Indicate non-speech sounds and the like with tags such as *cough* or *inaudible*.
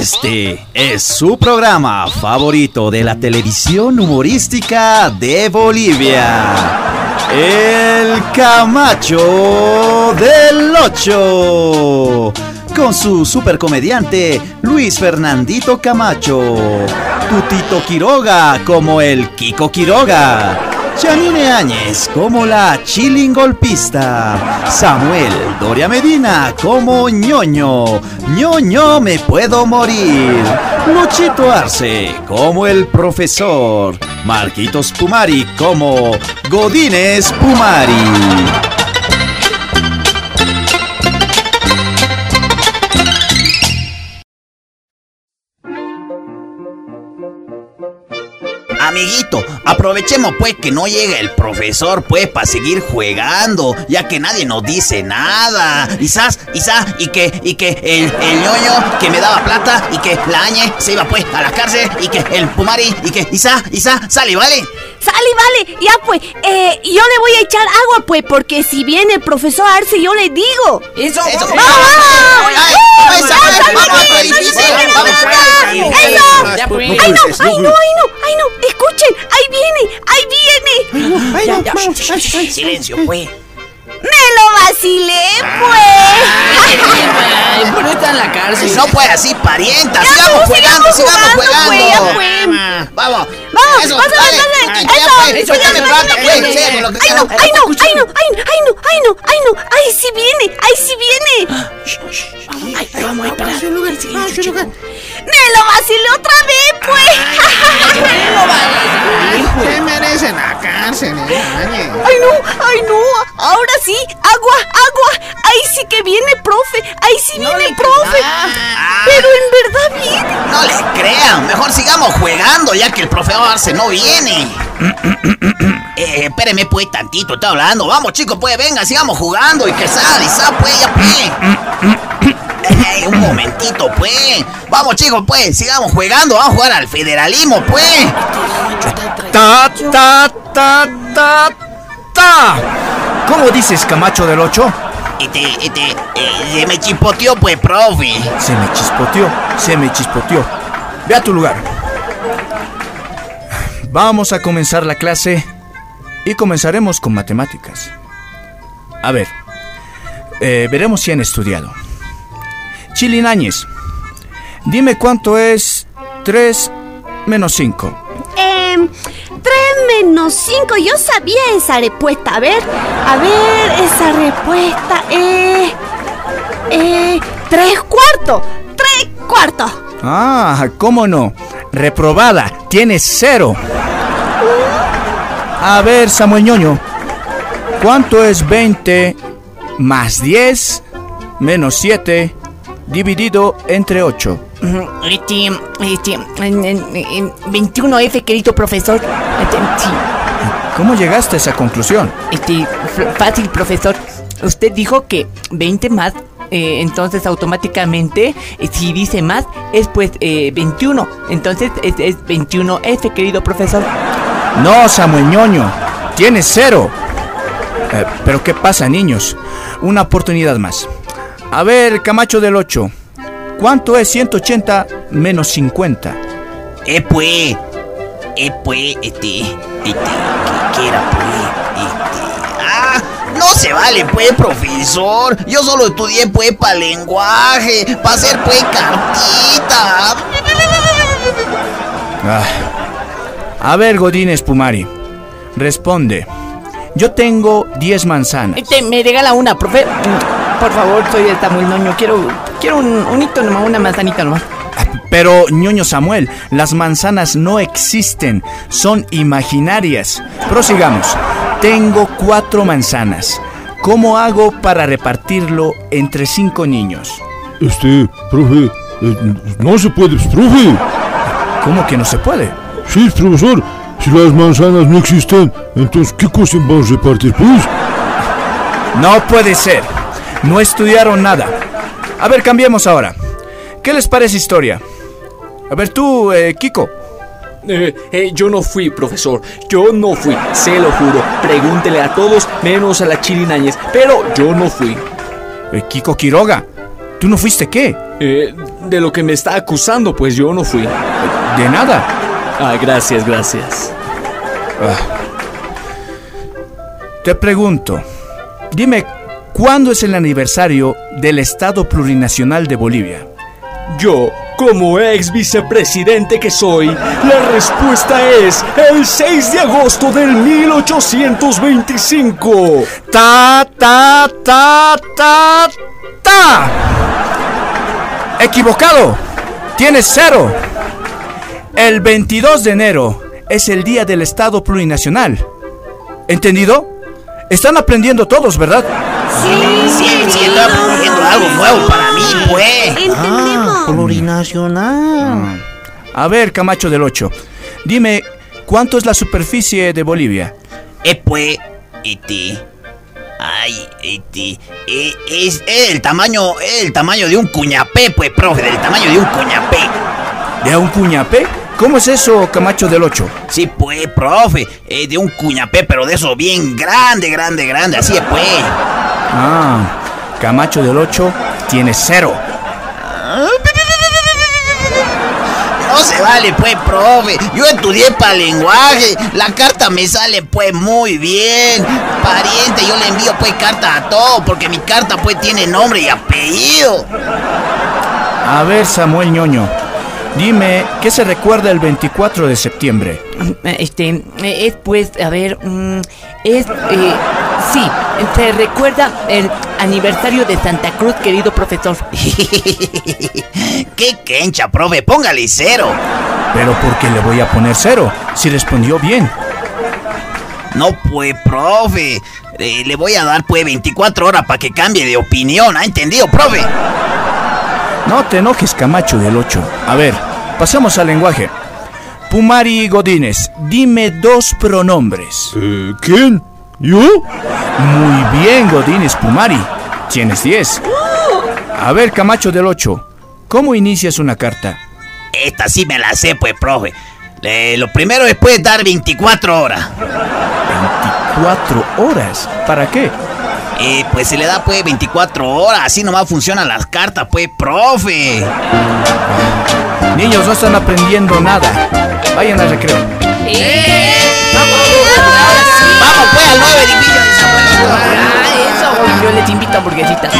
Este es su programa favorito de la televisión humorística de Bolivia. El Camacho del Ocho. Con su supercomediante Luis Fernandito Camacho. Tutito Quiroga como el Kiko Quiroga. Janine Áñez como la chilling golpista. Samuel Doria Medina como ñoño. ñoño me puedo morir. Luchito Arce como el profesor. Marquitos Pumari como Godínez Pumari. Amiguito, aprovechemos pues que no llega el profesor pues para seguir jugando, ya que nadie nos dice nada. Quizás, quizás, y que, y que el, el ñoño que me daba plata y que la añe se iba pues a la cárcel y que el Pumari y que Isa, Isa, sale, ¿vale? Sale, vale, ya pues, eh, yo le voy a echar agua pues, porque si viene el profesor Arce yo le digo. Eso, eso. ¡Ay, no! ¡Ay, no! ¡Ay, no! ¡Ay, no! ¡Escuchen! ¡Ahí viene! ¡Ahí viene! Ay, ya, ya, silencio, pues. Está en la cárcel. No puede así, parienta. Sigamos jugando, sigamos jugando. Vamos. Vamos, Eso, pásale, Eso, pues, eso, eso, eso, pues, eso. lo ¡Ay, no! ¡Ay, no! ¡Ay, no! ¡Ay, no! ¡Ay, no! ¡Ay, no! ¡Ay, no! ¡Ay, sí viene! ¡Ay, sí viene! Ay, vamos, ahí para. ¡Me lo vacilé otra vez, pues! ¿Qué merecen la cárcel? ¡Ay, no! ¡Ay, no! Ahora sí, agua, agua. Ahí sí que viene, profe. Ahí sí viene, profe. Pero en verdad viene. No le crean, mejor sigamos jugando ya que el profesor Arce no viene. eh, espéreme pues tantito, estoy hablando. Vamos chicos, pues venga, sigamos jugando y que sal y sal pues, ya pues. Ey, un momentito pues. Vamos chicos pues, sigamos jugando, vamos a jugar al federalismo pues. Ta, ta, ta, ta, ta. ¿Cómo dices, Camacho del 8? Este, este, eh, se me chipoteó pues, profe. Se me chispoteó, se me chispoteó. Ve a tu lugar. Vamos a comenzar la clase y comenzaremos con matemáticas. A ver, eh, veremos si han estudiado. Chilinañez, dime cuánto es 3 menos 5. Eh, 3 menos 5. Yo sabía esa respuesta. A ver, a ver, esa respuesta. Eh. Eh. 3 cuartos. 3 cuartos. Ah, ¿cómo no? Reprobada, tienes cero. A ver, Samuel Ñoño, ¿cuánto es 20 más 10 menos 7 dividido entre 8? Este, este, en- en- en 21F, querido profesor. Este, sí, ¿Cómo llegaste a esa conclusión? este, fácil, profesor. Usted dijo que 20 más, eh, entonces automáticamente, eh, si dice más, es pues eh, 21. Entonces es, es 21F, querido profesor. No, Samuel Ñoño, tienes cero. Eh, Pero ¿qué pasa, niños? Una oportunidad más. A ver, Camacho del 8, ¿cuánto es 180 menos 50? Eh, pues, eh, pues, este, este, ¿qué, qué era, pues? Este, ah, no se vale, pues, profesor. Yo solo estudié, pues, para lenguaje, para hacer, pues, cartita. Ah. A ver, Godínez Pumari, responde. Yo tengo 10 manzanas. Este, me regala una, profe. Por favor, soy el Samuel Noño. Quiero, quiero un, un hito nomás, una manzanita nomás. Pero, ñoño Samuel, las manzanas no existen, son imaginarias. Prosigamos. Tengo cuatro manzanas. ¿Cómo hago para repartirlo entre cinco niños? Este, profe, eh, no se puede, profe. ¿Cómo que no se puede? Sí, profesor, si las manzanas no existen, entonces, ¿qué cosa vamos a repartir, pues? No puede ser. No estudiaron nada. A ver, cambiemos ahora. ¿Qué les parece historia? A ver tú, eh, Kiko. Eh, eh, yo no fui, profesor. Yo no fui, se lo juro. Pregúntele a todos menos a la chilinañez. Pero yo no fui. Eh, Kiko Quiroga. ¿Tú no fuiste qué? De lo que me está acusando, pues yo no fui. De nada. Ah, gracias, gracias. Te pregunto, dime, ¿cuándo es el aniversario del Estado Plurinacional de Bolivia? Yo, como ex vicepresidente que soy, la respuesta es el 6 de agosto del 1825. Ta, ta, ta, ta, ta. Equivocado. Tienes cero. El 22 de enero es el día del Estado Plurinacional. ¿Entendido? Están aprendiendo todos, ¿verdad? Sí, sí, sí, estoy aprendiendo algo nuevo para mí, pues. Entendemos. Plurinacional. A ver, Camacho del 8. Dime, ¿cuánto es la superficie de Bolivia? Eh, pues, este. Ay, este. eh, es el tamaño, el tamaño de un cuñapé, pues, profe, del tamaño de un cuñapé. ¿De un cuñapé? ¿Cómo es eso, Camacho del 8? Sí, pues, profe, eh, de un cuñapé, pero de eso bien grande, grande, grande, así es, pues. Ah, Camacho del 8 tiene cero. No se vale, pues, profe. Yo estudié para lenguaje. La carta me sale, pues, muy bien. Pariente, yo le envío, pues, carta a todo, porque mi carta, pues, tiene nombre y apellido. A ver, Samuel ñoño. Dime, ¿qué se recuerda el 24 de septiembre? Este, es pues, a ver, mm, es, eh, sí, se recuerda el aniversario de Santa Cruz, querido profesor. *laughs* Qué quencha, profe. Póngale cero. Pero ¿por qué le voy a poner cero? Si respondió bien. No, pues, profe. Eh, le voy a dar, pues, 24 horas para que cambie de opinión. ¿Ha entendido, profe? No te enojes, Camacho del 8. A ver, pasemos al lenguaje. Pumari Godínez, dime dos pronombres. Eh, ¿Quién? ¿Yo? Muy bien, Godínez Pumari. Tienes 10. A ver, Camacho del 8, ¿cómo inicias una carta? Esta sí me la sé, pues, profe. Le- lo primero es, pues, dar 24 horas. 24 horas. ¿Para qué? Eh, pues se le da, pues, 24 horas. Así nomás funcionan las cartas, pues, profe. Niños, no están aprendiendo nada. Vayan al recreo. Vamos, pues, al 9 division de. Ah, eso, yo les invito a hamburguesitas.